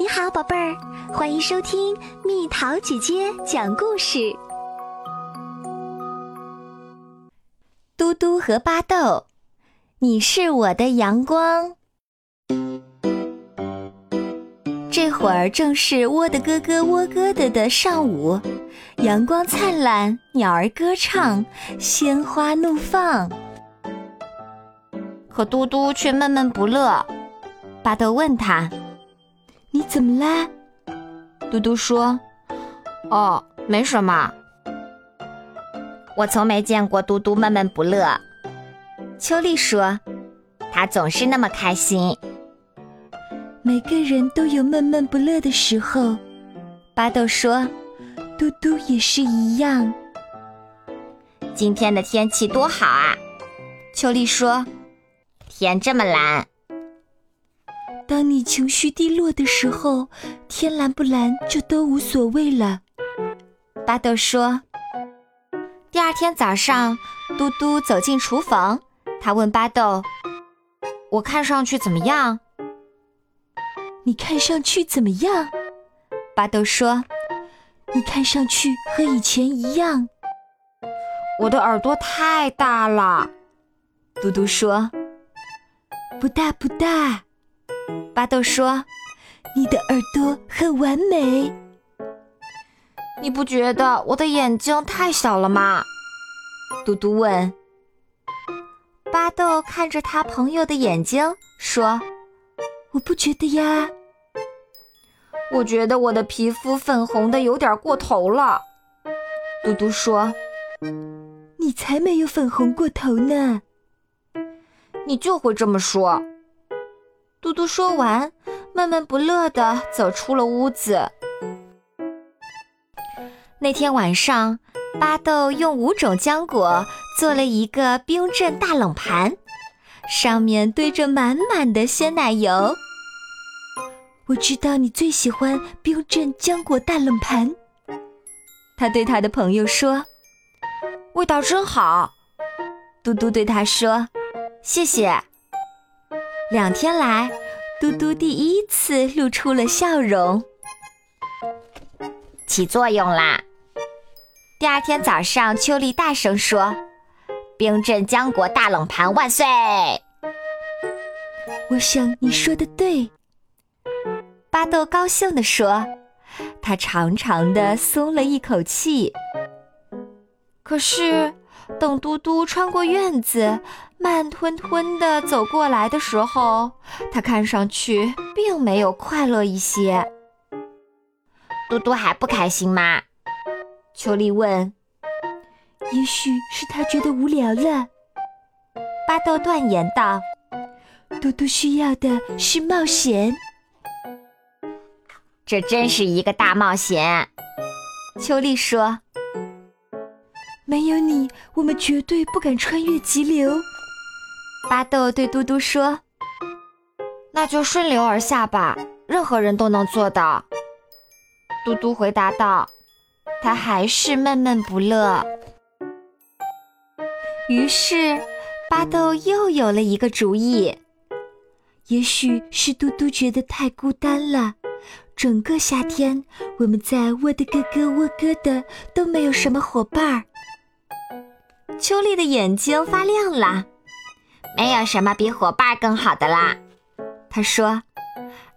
你好，宝贝儿，欢迎收听蜜桃姐姐讲故事。嘟嘟和巴豆，你是我的阳光。这会儿正是窝的咯咯窝咯的的上午，阳光灿烂，鸟儿歌唱，鲜花怒放。可嘟嘟却闷闷不乐。巴豆问他。你怎么啦？嘟嘟说：“哦，没什么。我从没见过嘟嘟闷闷不乐。”秋丽说：“他总是那么开心。”每个人都有闷闷不乐的时候。巴豆说：“嘟嘟也是一样。”今天的天气多好啊！秋丽说：“天这么蓝。”当你情绪低落的时候，天蓝不蓝就都无所谓了。巴豆说。第二天早上，嘟嘟走进厨房，他问巴豆：“我看上去怎么样？”“你看上去怎么样？”巴豆说：“你看上去和以前一样。”“我的耳朵太大了。”嘟嘟说。“不大不大。”巴豆说：“你的耳朵很完美。”你不觉得我的眼睛太小了吗？嘟嘟问。巴豆看着他朋友的眼睛说：“我不觉得呀。”我觉得我的皮肤粉红的有点过头了。嘟嘟说：“你才没有粉红过头呢。”你就会这么说。嘟嘟说完，闷闷不乐地走出了屋子。那天晚上，巴豆用五种浆果做了一个冰镇大冷盘，上面堆着满满的鲜奶油。我知道你最喜欢冰镇浆果大冷盘，他对他的朋友说：“味道真好。”嘟嘟对他说：“谢谢。”两天来，嘟嘟第一次露出了笑容，起作用啦！第二天早上，秋丽大声说：“冰镇浆果大冷盘万岁！”我想你说的对，巴豆高兴地说，他长长的松了一口气。可是。等嘟嘟穿过院子，慢吞吞地走过来的时候，他看上去并没有快乐一些。嘟嘟还不开心吗？秋丽问。也许是他觉得无聊了。巴豆断言道。嘟嘟需要的是冒险。这真是一个大冒险。秋丽说。没有你，我们绝对不敢穿越急流。巴豆对嘟嘟说：“那就顺流而下吧，任何人都能做到。”嘟嘟回答道：“他还是闷闷不乐。”于是，巴豆又有了一个主意。也许是嘟嘟觉得太孤单了，整个夏天我们在窝的咯咯窝咯的，都没有什么伙伴儿。秋丽的眼睛发亮了，没有什么比伙伴更好的啦。她说：“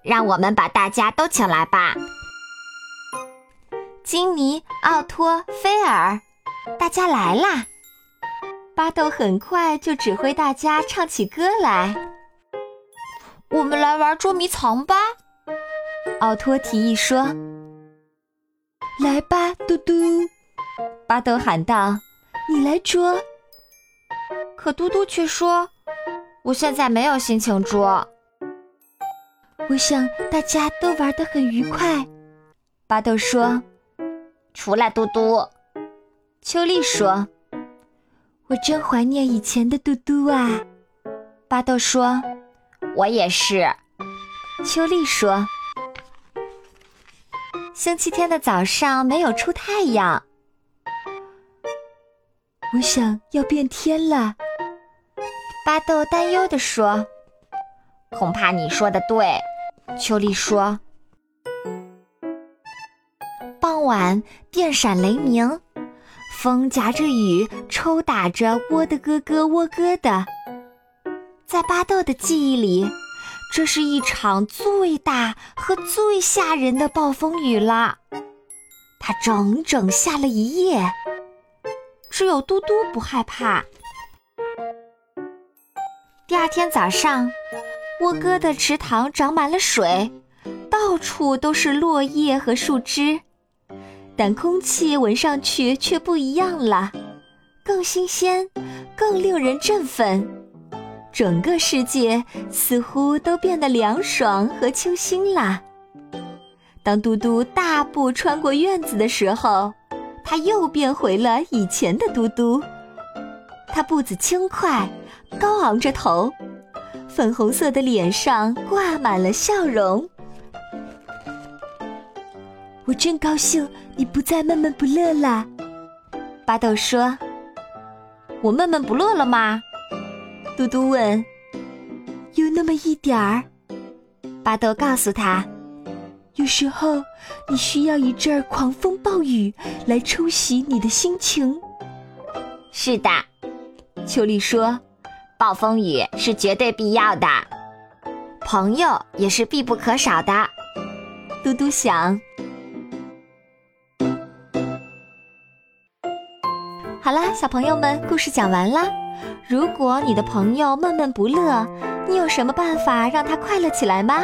让我们把大家都请来吧。”金尼、奥托、菲尔，大家来啦！巴豆很快就指挥大家唱起歌来。我们来玩捉迷藏吧！奥托提议说：“来吧，嘟嘟！”巴豆喊道。你来捉，可嘟嘟却说：“我现在没有心情捉。”我想大家都玩得很愉快。巴豆说：“除了嘟嘟。”秋丽说：“我真怀念以前的嘟嘟啊。”巴豆说：“我也是。”秋丽说：“星期天的早上没有出太阳。”我想要变天了，巴豆担忧地说：“恐怕你说的对。”秋丽说：“傍晚电闪雷鸣，风夹着雨抽打着喔的咯咯喔咯的。在巴豆的记忆里，这是一场最大和最吓人的暴风雨了。它整整下了一夜，只有嘟嘟不害怕。第二天早上，窝哥的池塘长满了水，到处都是落叶和树枝，但空气闻上去却不一样了，更新鲜，更令人振奋。整个世界似乎都变得凉爽和清新啦。当嘟嘟大步穿过院子的时候，他又变回了以前的嘟嘟。他步子轻快，高昂着头，粉红色的脸上挂满了笑容。我真高兴你不再闷闷不乐啦，巴豆说：“我闷闷不乐了吗？”嘟嘟问：“有那么一点儿。”巴豆告诉他：“有时候你需要一阵狂风暴雨来冲洗你的心情。”是的，秋丽说：“暴风雨是绝对必要的，朋友也是必不可少的。”嘟嘟想。好啦，小朋友们，故事讲完啦。如果你的朋友闷闷不乐，你有什么办法让他快乐起来吗？